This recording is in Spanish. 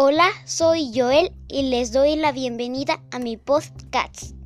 Hola, soy Joel y les doy la bienvenida a mi podcast.